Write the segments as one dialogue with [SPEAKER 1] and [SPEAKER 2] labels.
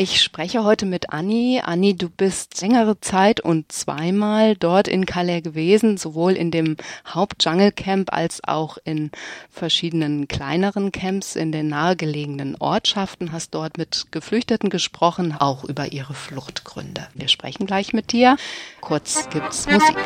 [SPEAKER 1] Ich spreche heute mit Anni. Anni, du bist längere Zeit und zweimal dort in Calais gewesen, sowohl in dem Haupt-Jungle Camp als auch in verschiedenen kleineren Camps in den nahegelegenen Ortschaften, hast dort mit Geflüchteten gesprochen, auch über ihre Fluchtgründe. Wir sprechen gleich mit dir. Kurz gibt's Musik.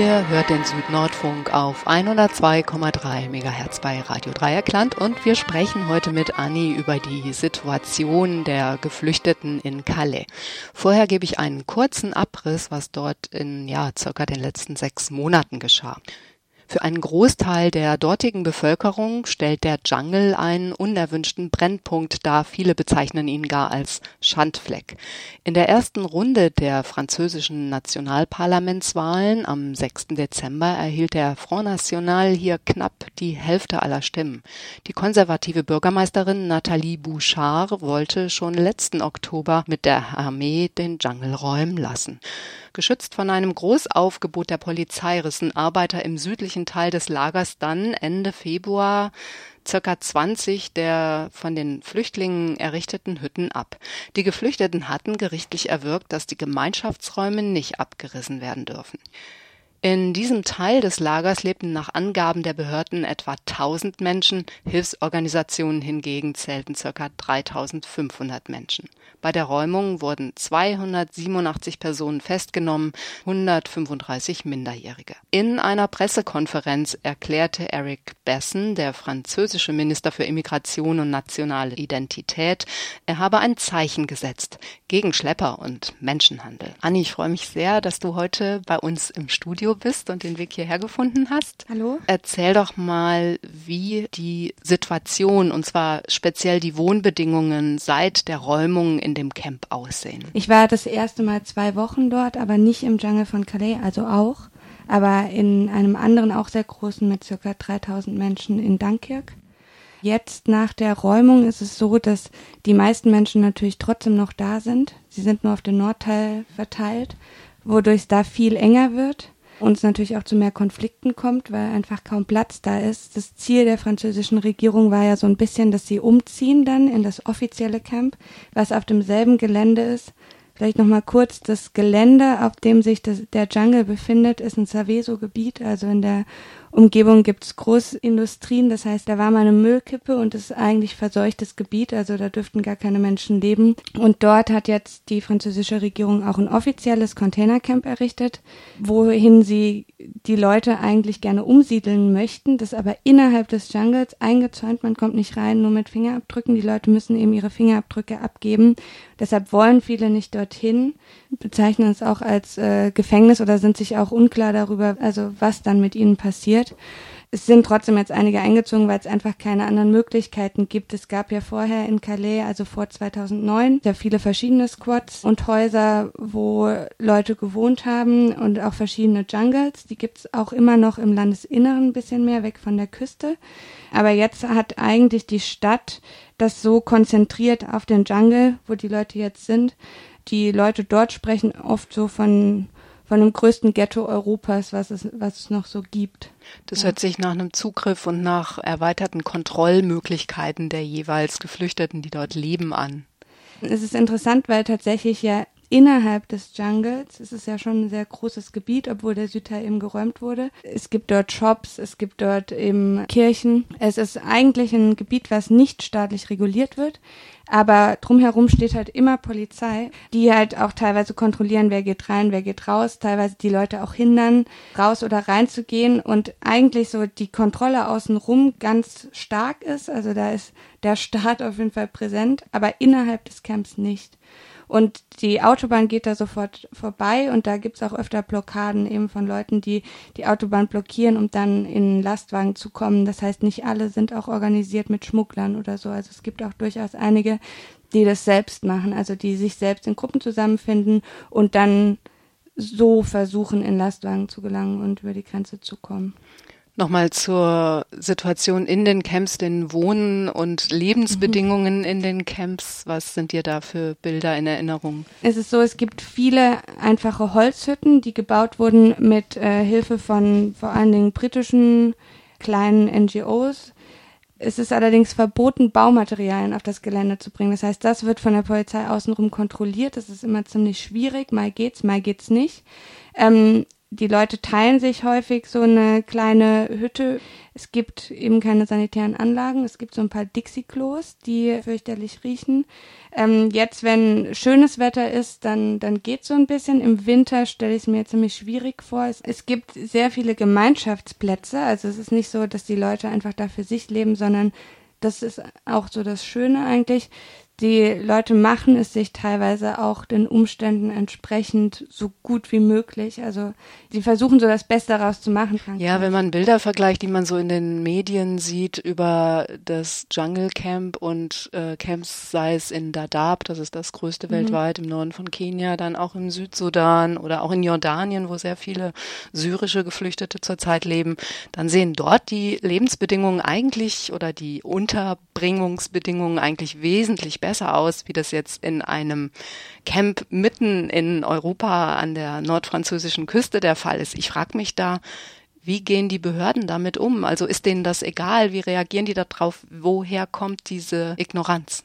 [SPEAKER 1] Ihr hört den Südnordfunk auf 102,3 MHz bei Radio Dreieckland und wir sprechen heute mit Anni über die Situation der Geflüchteten in Calais. Vorher gebe ich einen kurzen Abriss, was dort in ja circa den letzten sechs Monaten geschah. Für einen Großteil der dortigen Bevölkerung stellt der Jungle einen unerwünschten Brennpunkt dar. Viele bezeichnen ihn gar als Schandfleck. In der ersten Runde der französischen Nationalparlamentswahlen am 6. Dezember erhielt der Front National hier knapp die Hälfte aller Stimmen. Die konservative Bürgermeisterin Nathalie Bouchard wollte schon letzten Oktober mit der Armee den Jungle räumen lassen. Geschützt von einem Großaufgebot der Polizei rissen Arbeiter im südlichen Teil des Lagers dann Ende Februar circa 20 der von den Flüchtlingen errichteten Hütten ab. Die Geflüchteten hatten gerichtlich erwirkt, dass die Gemeinschaftsräume nicht abgerissen werden dürfen. In diesem Teil des Lagers lebten nach Angaben der Behörden etwa 1000 Menschen, Hilfsorganisationen hingegen zählten ca. 3500 Menschen. Bei der Räumung wurden 287 Personen festgenommen, 135 Minderjährige. In einer Pressekonferenz erklärte Eric Besson, der französische Minister für Immigration und nationale Identität, er habe ein Zeichen gesetzt gegen Schlepper und Menschenhandel. Anni, ich freue mich sehr, dass du heute bei uns im Studio Studio bist und den Weg hierher gefunden hast.
[SPEAKER 2] Hallo.
[SPEAKER 1] Erzähl doch mal, wie die Situation und zwar speziell die Wohnbedingungen seit der Räumung in dem Camp aussehen.
[SPEAKER 2] Ich war das erste Mal zwei Wochen dort, aber nicht im Jungle von Calais, also auch, aber in einem anderen auch sehr großen mit circa 3000 Menschen in Dunkirk. Jetzt nach der Räumung ist es so, dass die meisten Menschen natürlich trotzdem noch da sind. Sie sind nur auf den Nordteil verteilt, wodurch es da viel enger wird und es natürlich auch zu mehr Konflikten kommt, weil einfach kaum Platz da ist. Das Ziel der französischen Regierung war ja so ein bisschen, dass sie umziehen dann in das offizielle Camp, was auf demselben Gelände ist. Vielleicht nochmal kurz, das Gelände, auf dem sich das, der Jungle befindet, ist ein Saveso-Gebiet, also in der Umgebung gibt's Großindustrien, das heißt, da war mal eine Müllkippe und es ist eigentlich verseuchtes Gebiet, also da dürften gar keine Menschen leben. Und dort hat jetzt die französische Regierung auch ein offizielles Containercamp errichtet, wohin sie die Leute eigentlich gerne umsiedeln möchten, das aber innerhalb des Jungles eingezäunt, man kommt nicht rein, nur mit Fingerabdrücken, die Leute müssen eben ihre Fingerabdrücke abgeben. Deshalb wollen viele nicht dorthin, bezeichnen es auch als äh, Gefängnis oder sind sich auch unklar darüber, also was dann mit ihnen passiert. Es sind trotzdem jetzt einige eingezogen, weil es einfach keine anderen Möglichkeiten gibt. Es gab ja vorher in Calais, also vor 2009, sehr viele verschiedene Squads und Häuser, wo Leute gewohnt haben und auch verschiedene Jungles. Die gibt es auch immer noch im Landesinneren ein bisschen mehr, weg von der Küste. Aber jetzt hat eigentlich die Stadt das so konzentriert auf den Jungle, wo die Leute jetzt sind. Die Leute dort sprechen oft so von von dem größten Ghetto Europas, was es, was es noch so gibt.
[SPEAKER 1] Das ja. hört sich nach einem Zugriff und nach erweiterten Kontrollmöglichkeiten der jeweils Geflüchteten, die dort leben, an.
[SPEAKER 2] Es ist interessant, weil tatsächlich ja innerhalb des Jungles, es ist ja schon ein sehr großes Gebiet, obwohl der Südteil eben geräumt wurde. Es gibt dort Shops, es gibt dort eben Kirchen. Es ist eigentlich ein Gebiet, was nicht staatlich reguliert wird. Aber drumherum steht halt immer Polizei, die halt auch teilweise kontrollieren, wer geht rein, wer geht raus, teilweise die Leute auch hindern, raus oder rein zu gehen und eigentlich so die Kontrolle außenrum ganz stark ist. Also da ist der Staat auf jeden Fall präsent, aber innerhalb des Camps nicht. Und die Autobahn geht da sofort vorbei und da gibt's auch öfter Blockaden eben von Leuten, die die Autobahn blockieren, um dann in Lastwagen zu kommen. Das heißt, nicht alle sind auch organisiert mit Schmugglern oder so. Also es gibt auch durchaus einige, die das selbst machen, also die sich selbst in Gruppen zusammenfinden und dann so versuchen, in Lastwagen zu gelangen und über die Grenze zu kommen.
[SPEAKER 1] Nochmal zur Situation in den Camps, den Wohnen und Lebensbedingungen mhm. in den Camps. Was sind dir da für Bilder in Erinnerung?
[SPEAKER 2] Es ist so, es gibt viele einfache Holzhütten, die gebaut wurden mit äh, Hilfe von vor allen Dingen britischen kleinen NGOs. Es ist allerdings verboten, Baumaterialien auf das Gelände zu bringen. Das heißt, das wird von der Polizei außenrum kontrolliert. Das ist immer ziemlich schwierig. Mal geht's, mal geht's nicht. Ähm, die Leute teilen sich häufig so eine kleine Hütte. Es gibt eben keine sanitären Anlagen. Es gibt so ein paar Dixie-Klos, die fürchterlich riechen. Ähm, jetzt, wenn schönes Wetter ist, dann, dann geht so ein bisschen. Im Winter stelle ich es mir ziemlich schwierig vor. Es, es gibt sehr viele Gemeinschaftsplätze. Also es ist nicht so, dass die Leute einfach da für sich leben, sondern das ist auch so das Schöne eigentlich die Leute machen es sich teilweise auch den Umständen entsprechend so gut wie möglich. Also sie versuchen so das Beste daraus zu machen.
[SPEAKER 1] Frankreich. Ja, wenn man Bilder vergleicht, die man so in den Medien sieht über das Jungle Camp und äh, Camps, sei es in Dadaab, das ist das größte mhm. weltweit im Norden von Kenia, dann auch im Südsudan oder auch in Jordanien, wo sehr viele syrische Geflüchtete zurzeit leben, dann sehen dort die Lebensbedingungen eigentlich oder die Unterbringungsbedingungen eigentlich wesentlich besser besser aus, wie das jetzt in einem Camp mitten in Europa an der nordfranzösischen Küste der Fall ist. Ich frage mich da, wie gehen die Behörden damit um? Also ist denen das egal? Wie reagieren die darauf? Woher kommt diese Ignoranz?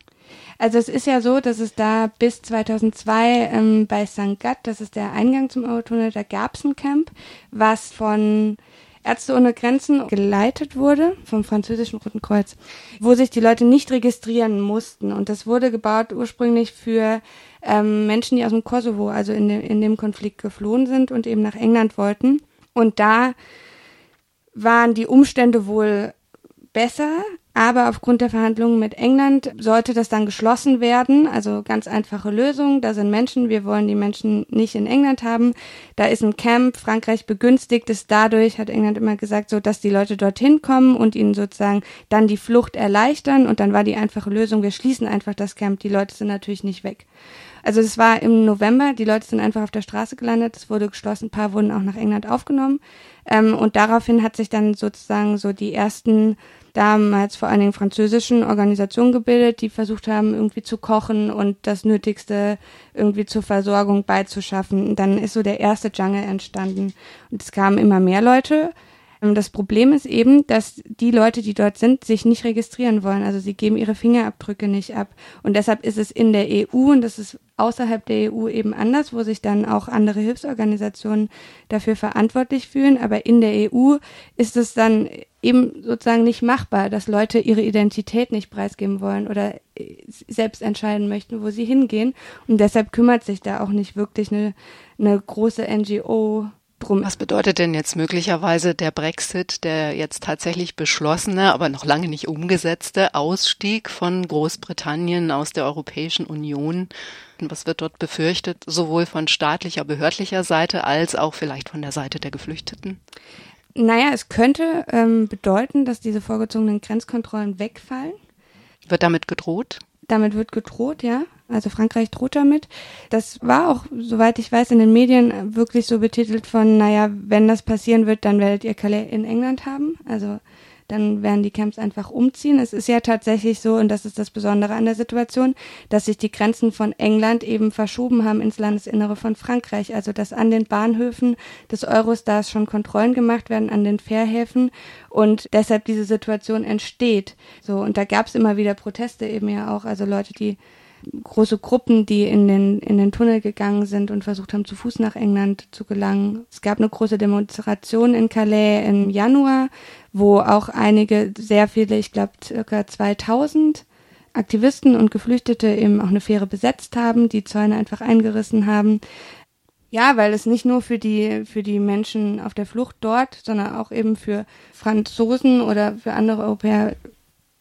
[SPEAKER 2] Also es ist ja so, dass es da bis 2002 ähm, bei St. Gat, das ist der Eingang zum Eurotunnel, da gab es ein Camp, was von Ärzte ohne Grenzen geleitet wurde vom französischen Roten Kreuz, wo sich die Leute nicht registrieren mussten. Und das wurde gebaut ursprünglich für ähm, Menschen, die aus dem Kosovo, also in dem, in dem Konflikt geflohen sind und eben nach England wollten. Und da waren die Umstände wohl besser, aber aufgrund der Verhandlungen mit England sollte das dann geschlossen werden. Also ganz einfache Lösung. Da sind Menschen. Wir wollen die Menschen nicht in England haben. Da ist ein Camp. Frankreich begünstigt es dadurch, hat England immer gesagt, so dass die Leute dorthin kommen und ihnen sozusagen dann die Flucht erleichtern. Und dann war die einfache Lösung, wir schließen einfach das Camp. Die Leute sind natürlich nicht weg. Also es war im November, die Leute sind einfach auf der Straße gelandet, es wurde geschlossen, ein paar wurden auch nach England aufgenommen. Ähm, und daraufhin hat sich dann sozusagen so die ersten damals vor allen Dingen französischen Organisationen gebildet, die versucht haben, irgendwie zu kochen und das Nötigste irgendwie zur Versorgung beizuschaffen. Und dann ist so der erste Jungle entstanden. Und es kamen immer mehr Leute. Das Problem ist eben, dass die Leute, die dort sind, sich nicht registrieren wollen. Also sie geben ihre Fingerabdrücke nicht ab. Und deshalb ist es in der EU, und das ist außerhalb der EU eben anders, wo sich dann auch andere Hilfsorganisationen dafür verantwortlich fühlen. Aber in der EU ist es dann eben sozusagen nicht machbar, dass Leute ihre Identität nicht preisgeben wollen oder äh, selbst entscheiden möchten, wo sie hingehen. Und deshalb kümmert sich da auch nicht wirklich eine, eine große NGO
[SPEAKER 1] drum. Was bedeutet denn jetzt möglicherweise der Brexit, der jetzt tatsächlich beschlossene, aber noch lange nicht umgesetzte Ausstieg von Großbritannien aus der Europäischen Union? Was wird dort befürchtet, sowohl von staatlicher, behördlicher Seite als auch vielleicht von der Seite der Geflüchteten?
[SPEAKER 2] Naja, es könnte ähm, bedeuten, dass diese vorgezogenen Grenzkontrollen wegfallen.
[SPEAKER 1] Wird damit gedroht?
[SPEAKER 2] Damit wird gedroht, ja. Also Frankreich droht damit. Das war auch, soweit ich weiß, in den Medien wirklich so betitelt von, naja, wenn das passieren wird, dann werdet ihr Calais in England haben. Also dann werden die Camps einfach umziehen. Es ist ja tatsächlich so, und das ist das Besondere an der Situation, dass sich die Grenzen von England eben verschoben haben ins Landesinnere von Frankreich. Also dass an den Bahnhöfen des Eurostars schon Kontrollen gemacht werden, an den Fährhäfen und deshalb diese Situation entsteht. So, und da gab es immer wieder Proteste eben ja auch, also Leute, die große Gruppen, die in den, in den Tunnel gegangen sind und versucht haben, zu Fuß nach England zu gelangen. Es gab eine große Demonstration in Calais im Januar, wo auch einige, sehr viele, ich glaube circa 2000 Aktivisten und Geflüchtete eben auch eine Fähre besetzt haben, die Zäune einfach eingerissen haben. Ja, weil es nicht nur für die, für die Menschen auf der Flucht dort, sondern auch eben für Franzosen oder für andere Europäer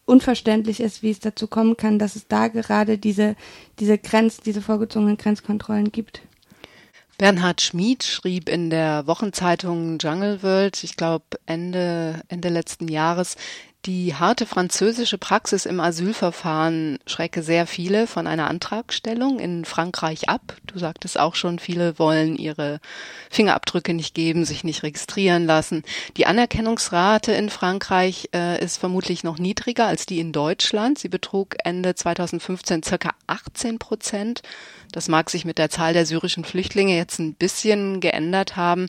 [SPEAKER 2] unverständlich ist, wie es dazu kommen kann, dass es da gerade diese, diese Grenz, diese vorgezogenen Grenzkontrollen gibt.
[SPEAKER 1] Bernhard Schmid schrieb in der Wochenzeitung Jungle World, ich glaube Ende, Ende letzten Jahres, Die harte französische Praxis im Asylverfahren schrecke sehr viele von einer Antragstellung in Frankreich ab. Du sagtest auch schon, viele wollen ihre Fingerabdrücke nicht geben, sich nicht registrieren lassen. Die Anerkennungsrate in Frankreich äh, ist vermutlich noch niedriger als die in Deutschland. Sie betrug Ende 2015 circa 18 Prozent. Das mag sich mit der Zahl der syrischen Flüchtlinge jetzt ein bisschen geändert haben.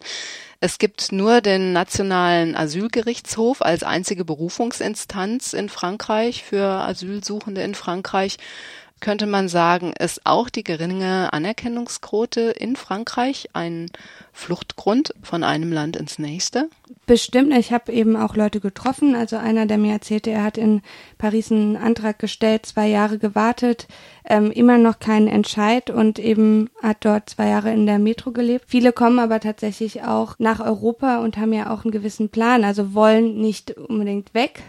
[SPEAKER 1] Es gibt nur den Nationalen Asylgerichtshof als einzige Berufungsinstanz in Frankreich für Asylsuchende in Frankreich könnte man sagen, ist auch die geringe Anerkennungsquote in Frankreich ein Fluchtgrund von einem Land ins nächste?
[SPEAKER 2] Bestimmt. Ich habe eben auch Leute getroffen. Also einer, der mir erzählte, er hat in Paris einen Antrag gestellt, zwei Jahre gewartet, ähm, immer noch keinen Entscheid und eben hat dort zwei Jahre in der Metro gelebt. Viele kommen aber tatsächlich auch nach Europa und haben ja auch einen gewissen Plan, also wollen nicht unbedingt weg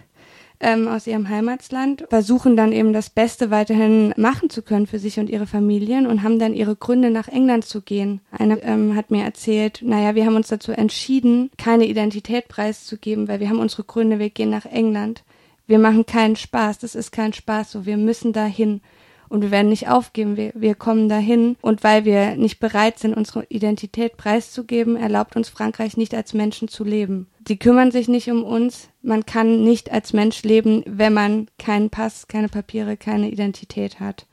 [SPEAKER 2] ähm, aus ihrem Heimatsland, versuchen dann eben das Beste weiterhin machen zu können für sich und ihre Familien und haben dann ihre Gründe nach England zu gehen. Einer ähm, hat mir erzählt, naja, wir haben uns dazu entschieden, keine Identität preiszugeben, weil wir haben unsere Gründe, wir gehen nach England. Wir machen keinen Spaß, das ist kein Spaß so, wir müssen dahin und wir werden nicht aufgeben, wir, wir kommen dahin und weil wir nicht bereit sind, unsere Identität preiszugeben, erlaubt uns Frankreich nicht als Menschen zu leben. Die kümmern sich nicht um uns, man kann nicht als Mensch leben, wenn man keinen Pass, keine Papiere, keine Identität hat.